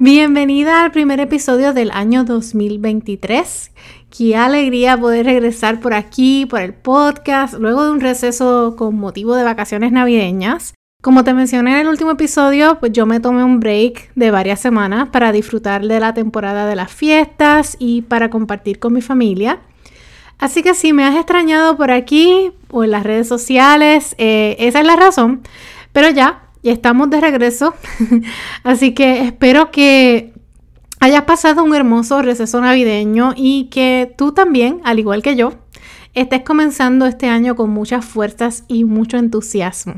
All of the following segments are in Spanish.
Bienvenida al primer episodio del año 2023. Qué alegría poder regresar por aquí, por el podcast, luego de un receso con motivo de vacaciones navideñas. Como te mencioné en el último episodio, pues yo me tomé un break de varias semanas para disfrutar de la temporada de las fiestas y para compartir con mi familia. Así que si me has extrañado por aquí o en las redes sociales, eh, esa es la razón. Pero ya, ya estamos de regreso. Así que espero que hayas pasado un hermoso receso navideño y que tú también, al igual que yo, estés comenzando este año con muchas fuerzas y mucho entusiasmo.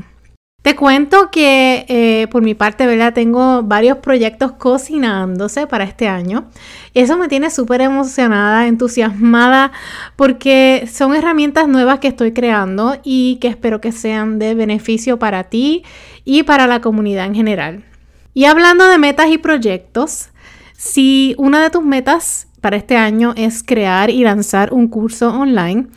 Te cuento que eh, por mi parte, ¿verdad? Tengo varios proyectos cocinándose para este año. Eso me tiene súper emocionada, entusiasmada, porque son herramientas nuevas que estoy creando y que espero que sean de beneficio para ti y para la comunidad en general. Y hablando de metas y proyectos, si una de tus metas para este año es crear y lanzar un curso online,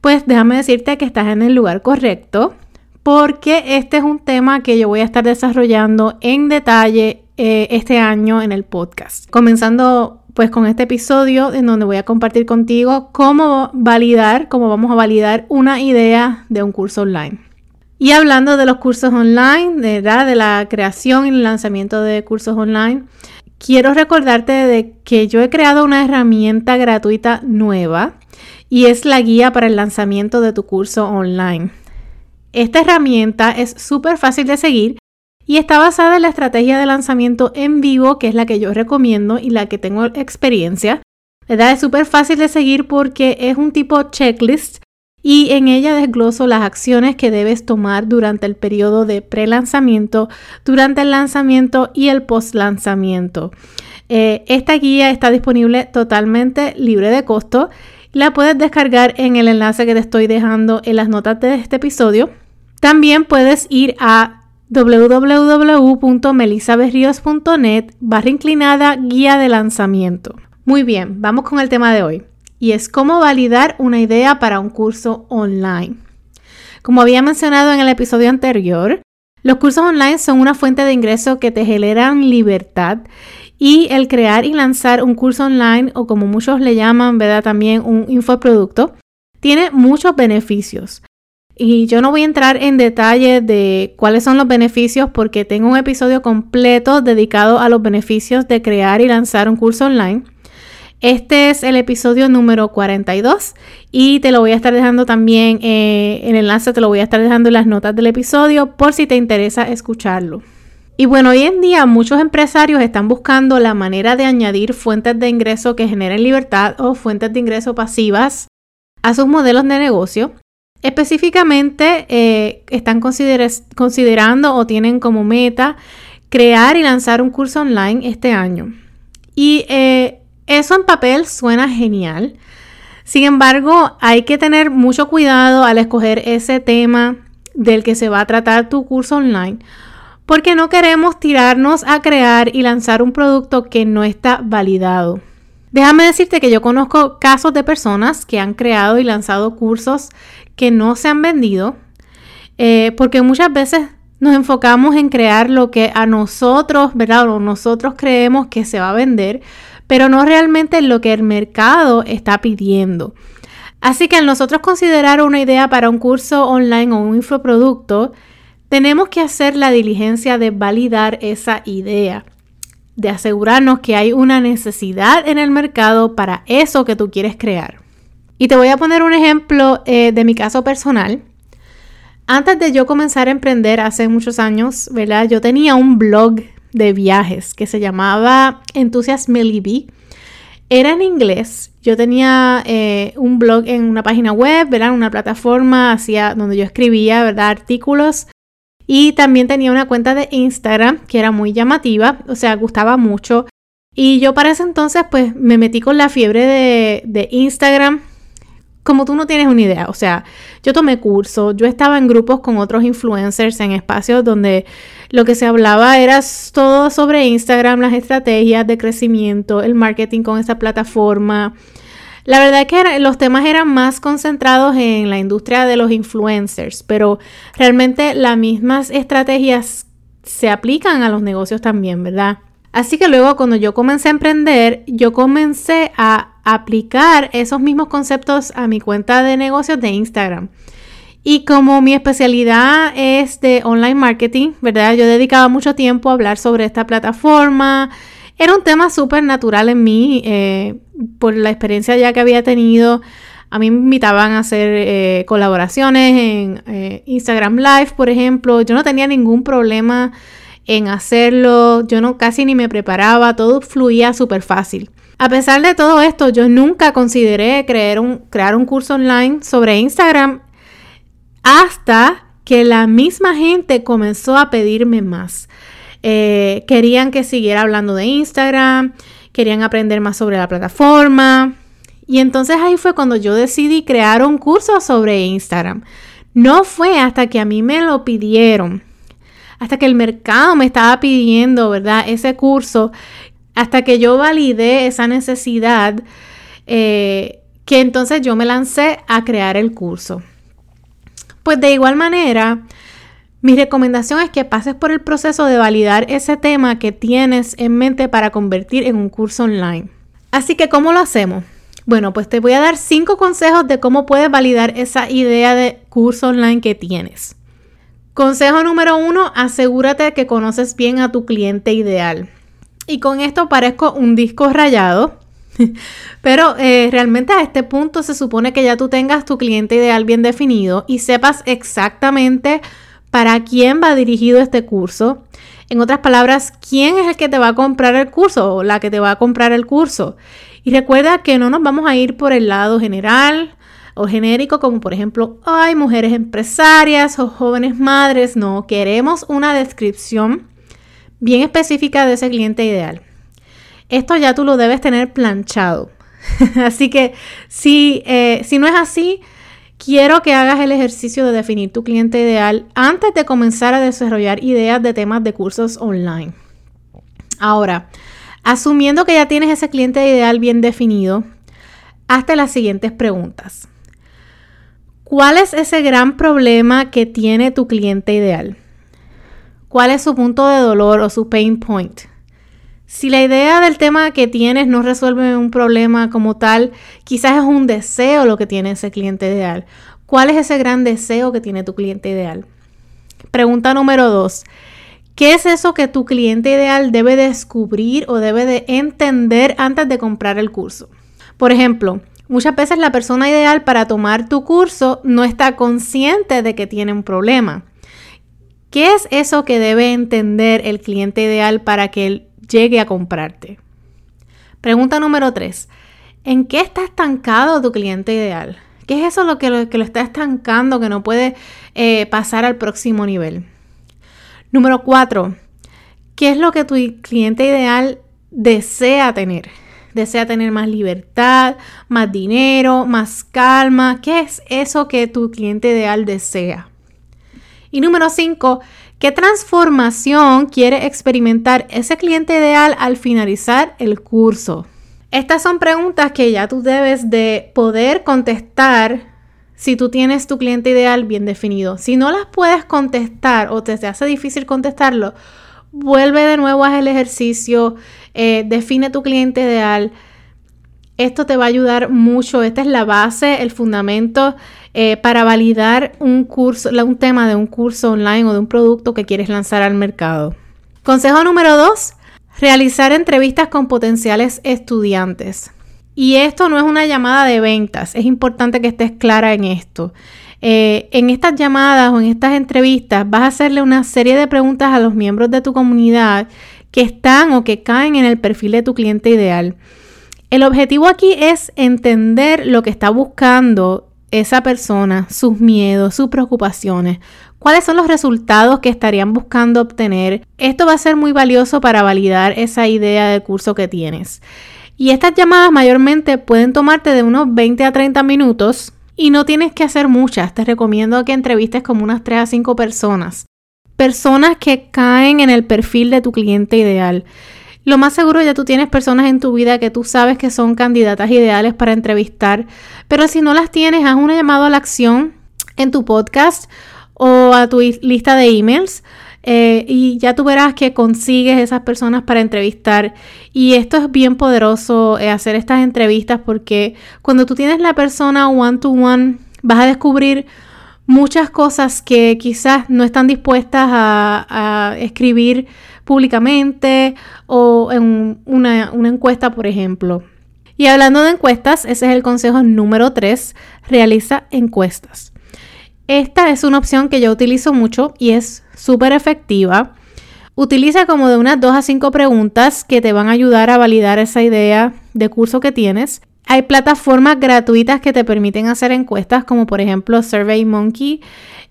pues déjame decirte que estás en el lugar correcto porque este es un tema que yo voy a estar desarrollando en detalle eh, este año en el podcast. Comenzando pues con este episodio en donde voy a compartir contigo cómo validar, cómo vamos a validar una idea de un curso online. Y hablando de los cursos online, de, la creación y el lanzamiento de cursos online, quiero recordarte de que yo he creado una herramienta gratuita nueva y es la guía para el lanzamiento de tu curso online. Esta herramienta es súper fácil de seguir y está basada en la estrategia de lanzamiento en vivo, que es la que yo recomiendo y la que tengo experiencia. ¿Verdad? Es súper fácil de seguir porque es un tipo checklist y en ella desgloso las acciones que debes tomar durante el periodo de pre-lanzamiento, durante el lanzamiento y el post-lanzamiento. Eh, esta guía está disponible totalmente libre de costo. La puedes descargar en el enlace que te estoy dejando en las notas de este episodio también puedes ir a www.melisaberrios.net barra inclinada guía de lanzamiento. Muy bien, vamos con el tema de hoy y es cómo validar una idea para un curso online. Como había mencionado en el episodio anterior, los cursos online son una fuente de ingreso que te generan libertad y el crear y lanzar un curso online o como muchos le llaman, ¿verdad? También un infoproducto, tiene muchos beneficios. Y yo no voy a entrar en detalle de cuáles son los beneficios porque tengo un episodio completo dedicado a los beneficios de crear y lanzar un curso online. Este es el episodio número 42 y te lo voy a estar dejando también, eh, el enlace te lo voy a estar dejando en las notas del episodio por si te interesa escucharlo. Y bueno, hoy en día muchos empresarios están buscando la manera de añadir fuentes de ingreso que generen libertad o fuentes de ingreso pasivas a sus modelos de negocio Específicamente, eh, están considerando o tienen como meta crear y lanzar un curso online este año. Y eh, eso en papel suena genial. Sin embargo, hay que tener mucho cuidado al escoger ese tema del que se va a tratar tu curso online, porque no queremos tirarnos a crear y lanzar un producto que no está validado. Déjame decirte que yo conozco casos de personas que han creado y lanzado cursos que no se han vendido, eh, porque muchas veces nos enfocamos en crear lo que a nosotros, ¿verdad? O nosotros creemos que se va a vender, pero no realmente lo que el mercado está pidiendo. Así que al nosotros considerar una idea para un curso online o un infoproducto, tenemos que hacer la diligencia de validar esa idea, de asegurarnos que hay una necesidad en el mercado para eso que tú quieres crear. Y te voy a poner un ejemplo eh, de mi caso personal. Antes de yo comenzar a emprender hace muchos años, ¿verdad? Yo tenía un blog de viajes que se llamaba Enthusiasm Bee. Era en inglés. Yo tenía eh, un blog en una página web, ¿verdad? Una plataforma hacia donde yo escribía. Artículos. Y también tenía una cuenta de Instagram que era muy llamativa, o sea, gustaba mucho Y yo para ese entonces pues me metí con la fiebre de, de Instagram como tú no tienes una idea, o sea, yo tomé curso, yo estaba en grupos con otros influencers en espacios donde lo que se hablaba era todo sobre Instagram, las estrategias de crecimiento, el marketing con esa plataforma. La verdad que los temas eran más concentrados en la industria de los influencers, pero realmente las mismas estrategias se aplican a los negocios también, ¿verdad? Así que luego cuando yo comencé a emprender, yo comencé a aplicar esos mismos conceptos a mi cuenta de negocios de Instagram. Y como mi especialidad es de online marketing, ¿verdad? Yo dedicaba mucho tiempo a hablar sobre esta plataforma. Era un tema súper natural en mí, eh, por la experiencia ya que había tenido. A mí me invitaban a hacer eh, colaboraciones en eh, Instagram Live, por ejemplo. Yo no tenía ningún problema en hacerlo. Yo no casi ni me preparaba. Todo fluía súper fácil. A pesar de todo esto, yo nunca consideré crear un, crear un curso online sobre Instagram hasta que la misma gente comenzó a pedirme más. Eh, querían que siguiera hablando de Instagram, querían aprender más sobre la plataforma. Y entonces ahí fue cuando yo decidí crear un curso sobre Instagram. No fue hasta que a mí me lo pidieron, hasta que el mercado me estaba pidiendo, ¿verdad? Ese curso hasta que yo validé esa necesidad, eh, que entonces yo me lancé a crear el curso. Pues de igual manera, mi recomendación es que pases por el proceso de validar ese tema que tienes en mente para convertir en un curso online. Así que, ¿cómo lo hacemos? Bueno, pues te voy a dar cinco consejos de cómo puedes validar esa idea de curso online que tienes. Consejo número uno, asegúrate que conoces bien a tu cliente ideal. Y con esto parezco un disco rayado. Pero eh, realmente a este punto se supone que ya tú tengas tu cliente ideal bien definido y sepas exactamente para quién va dirigido este curso. En otras palabras, quién es el que te va a comprar el curso o la que te va a comprar el curso. Y recuerda que no nos vamos a ir por el lado general o genérico, como por ejemplo, hay mujeres empresarias o jóvenes madres. No, queremos una descripción bien específica de ese cliente ideal. Esto ya tú lo debes tener planchado. así que si, eh, si no es así, quiero que hagas el ejercicio de definir tu cliente ideal antes de comenzar a desarrollar ideas de temas de cursos online. Ahora, asumiendo que ya tienes ese cliente ideal bien definido, hazte las siguientes preguntas. ¿Cuál es ese gran problema que tiene tu cliente ideal? cuál es su punto de dolor o su pain point. Si la idea del tema que tienes no resuelve un problema como tal, quizás es un deseo lo que tiene ese cliente ideal. ¿Cuál es ese gran deseo que tiene tu cliente ideal? Pregunta número dos. ¿Qué es eso que tu cliente ideal debe descubrir o debe de entender antes de comprar el curso? Por ejemplo, muchas veces la persona ideal para tomar tu curso no está consciente de que tiene un problema. ¿Qué es eso que debe entender el cliente ideal para que él llegue a comprarte? Pregunta número 3. ¿En qué está estancado tu cliente ideal? ¿Qué es eso lo que lo, que lo está estancando que no puede eh, pasar al próximo nivel? Número 4. ¿Qué es lo que tu cliente ideal desea tener? Desea tener más libertad, más dinero, más calma. ¿Qué es eso que tu cliente ideal desea? Y número 5, ¿qué transformación quiere experimentar ese cliente ideal al finalizar el curso? Estas son preguntas que ya tú debes de poder contestar si tú tienes tu cliente ideal bien definido. Si no las puedes contestar o te hace difícil contestarlo, vuelve de nuevo a el ejercicio, eh, define tu cliente ideal. Esto te va a ayudar mucho. Esta es la base, el fundamento eh, para validar un curso, un tema de un curso online o de un producto que quieres lanzar al mercado. Consejo número dos, realizar entrevistas con potenciales estudiantes. Y esto no es una llamada de ventas, es importante que estés clara en esto. Eh, en estas llamadas o en estas entrevistas vas a hacerle una serie de preguntas a los miembros de tu comunidad que están o que caen en el perfil de tu cliente ideal. El objetivo aquí es entender lo que está buscando esa persona, sus miedos, sus preocupaciones, cuáles son los resultados que estarían buscando obtener. Esto va a ser muy valioso para validar esa idea de curso que tienes. Y estas llamadas mayormente pueden tomarte de unos 20 a 30 minutos y no tienes que hacer muchas. Te recomiendo que entrevistes como unas 3 a 5 personas. Personas que caen en el perfil de tu cliente ideal. Lo más seguro ya tú tienes personas en tu vida que tú sabes que son candidatas ideales para entrevistar, pero si no las tienes, haz una llamada a la acción en tu podcast o a tu lista de emails. Eh, y ya tú verás que consigues esas personas para entrevistar. Y esto es bien poderoso, eh, hacer estas entrevistas, porque cuando tú tienes la persona one to one, vas a descubrir muchas cosas que quizás no están dispuestas a escribir públicamente o en una, encuesta, por ejemplo. Y hablando de encuestas, ese es el consejo número 3, realiza encuestas. Esta es una opción que yo utilizo mucho y es súper efectiva. Utiliza como de unas 2 a 5 preguntas que te van a ayudar a validar esa idea de curso que tienes. Hay plataformas gratuitas que te permiten hacer encuestas como por ejemplo SurveyMonkey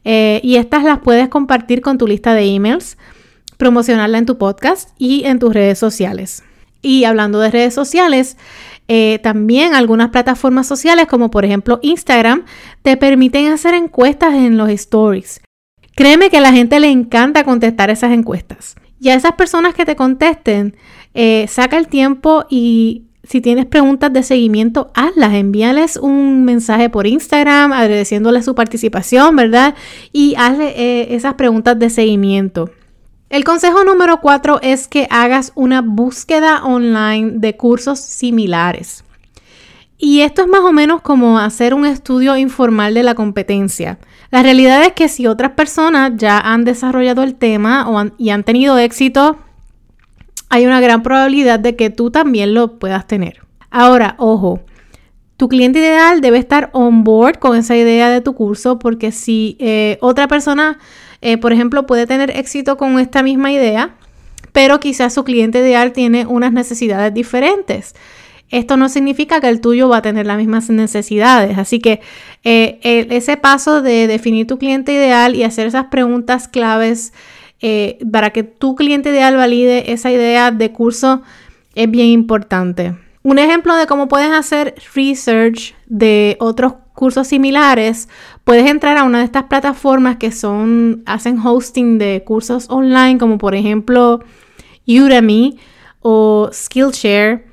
eh, y estas las puedes compartir con tu lista de emails promocionarla en tu podcast y en tus redes sociales. Y hablando de redes sociales, eh, también algunas plataformas sociales como por ejemplo Instagram te permiten hacer encuestas en los stories. Créeme que a la gente le encanta contestar esas encuestas. Y a esas personas que te contesten, eh, saca el tiempo y si tienes preguntas de seguimiento, hazlas, envíales un mensaje por Instagram agradeciéndole su participación, ¿verdad? Y hazle eh, esas preguntas de seguimiento. El consejo número cuatro es que hagas una búsqueda online de cursos similares. Y esto es más o menos como hacer un estudio informal de la competencia. La realidad es que si otras personas ya han desarrollado el tema y han tenido éxito, hay una gran probabilidad de que tú también lo puedas tener. Ahora, ojo, tu cliente ideal debe estar on board con esa idea de tu curso porque si eh, otra persona eh, por ejemplo, puede tener éxito con esta misma idea, pero quizás su cliente ideal tiene unas necesidades diferentes. Esto no significa que el tuyo va a tener las mismas necesidades. Así que eh, ese paso de definir tu cliente ideal y hacer esas preguntas claves eh, para que tu cliente ideal valide esa idea de curso es bien importante. Un ejemplo de cómo puedes hacer research de otros cursos similares, puedes entrar a una de estas plataformas que son, hacen hosting de cursos online, como por ejemplo Udemy o Skillshare,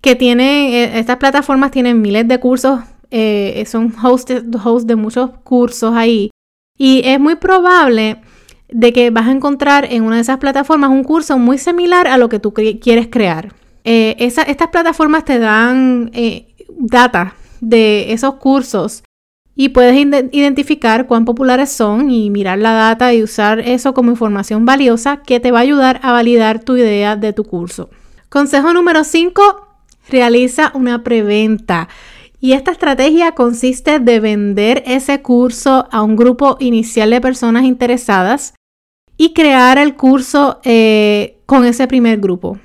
que tienen, eh, estas plataformas tienen miles de cursos, eh, son host, host de muchos cursos ahí. Y es muy probable de que vas a encontrar en una de esas plataformas un curso muy similar a lo que tú quieres crear. Eh, estas plataformas te dan data de esos cursos y puedes identificar cuán populares son y mirar la data y usar eso como información valiosa que te va a ayudar a validar tu idea de tu curso. Consejo número 5, realiza una preventa. Y esta estrategia consiste de vender ese curso a un grupo inicial de personas interesadas y crear el curso eh, con ese primer grupo.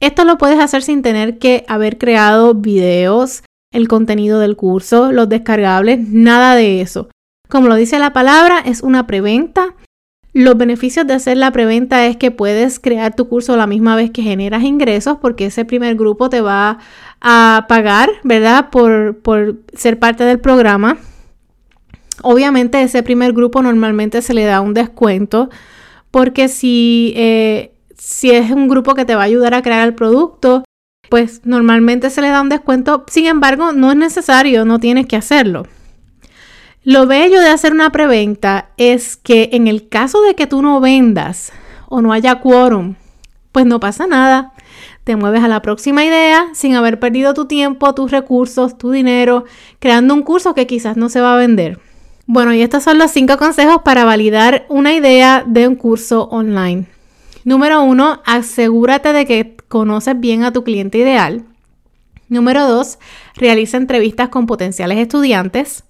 Esto lo puedes hacer sin tener que haber creado videos, el contenido del curso, los descargables, nada de eso. Como lo dice la palabra, es una preventa. Los beneficios de hacer la preventa es que puedes crear tu curso la misma vez que generas ingresos porque ese primer grupo te va a pagar, ¿verdad? Por, por ser parte del programa. Obviamente ese primer grupo normalmente se le da un descuento porque si, eh, si es un grupo que te va a ayudar a crear el producto, pues normalmente se le da un descuento, sin embargo no es necesario, no tienes que hacerlo. Lo bello de hacer una preventa es que en el caso de que tú no vendas o no haya quórum, pues no pasa nada. Te mueves a la próxima idea sin haber perdido tu tiempo, tus recursos, tu dinero, creando un curso que quizás no se va a vender. Bueno, y estos son los cinco consejos para validar una idea de un curso online. Número uno, asegúrate de que conoces bien a tu cliente ideal. Número dos, realiza entrevistas con potenciales estudiantes.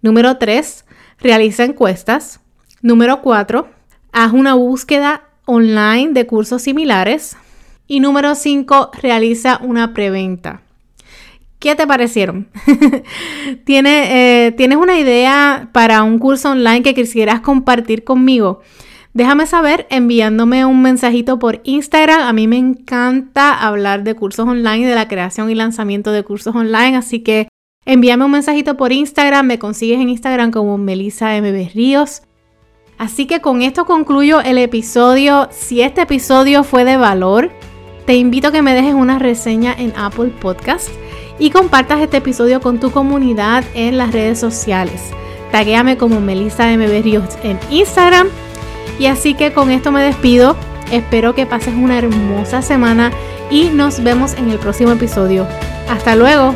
Número tres, realiza encuestas. Número cuatro, haz una búsqueda online de cursos similares. Y número cinco, realiza una preventa. ¿Qué te parecieron? ¿Tienes, eh, ¿Tienes una idea para un curso online que quisieras compartir conmigo? Déjame saber enviándome un mensajito por Instagram. A mí me encanta hablar de cursos online, de la creación y lanzamiento de cursos online, así que envíame un mensajito por Instagram. Me consigues en Instagram como Melissa MB Ríos. Así que con esto concluyo el episodio. Si este episodio fue de valor, te invito a que me dejes una reseña en Apple Podcast y compartas este episodio con tu comunidad en las redes sociales. Taguéame como Melissa MB Ríos en Instagram y así que con esto me despido. Espero que pases una hermosa semana y nos vemos en el próximo episodio. Hasta luego.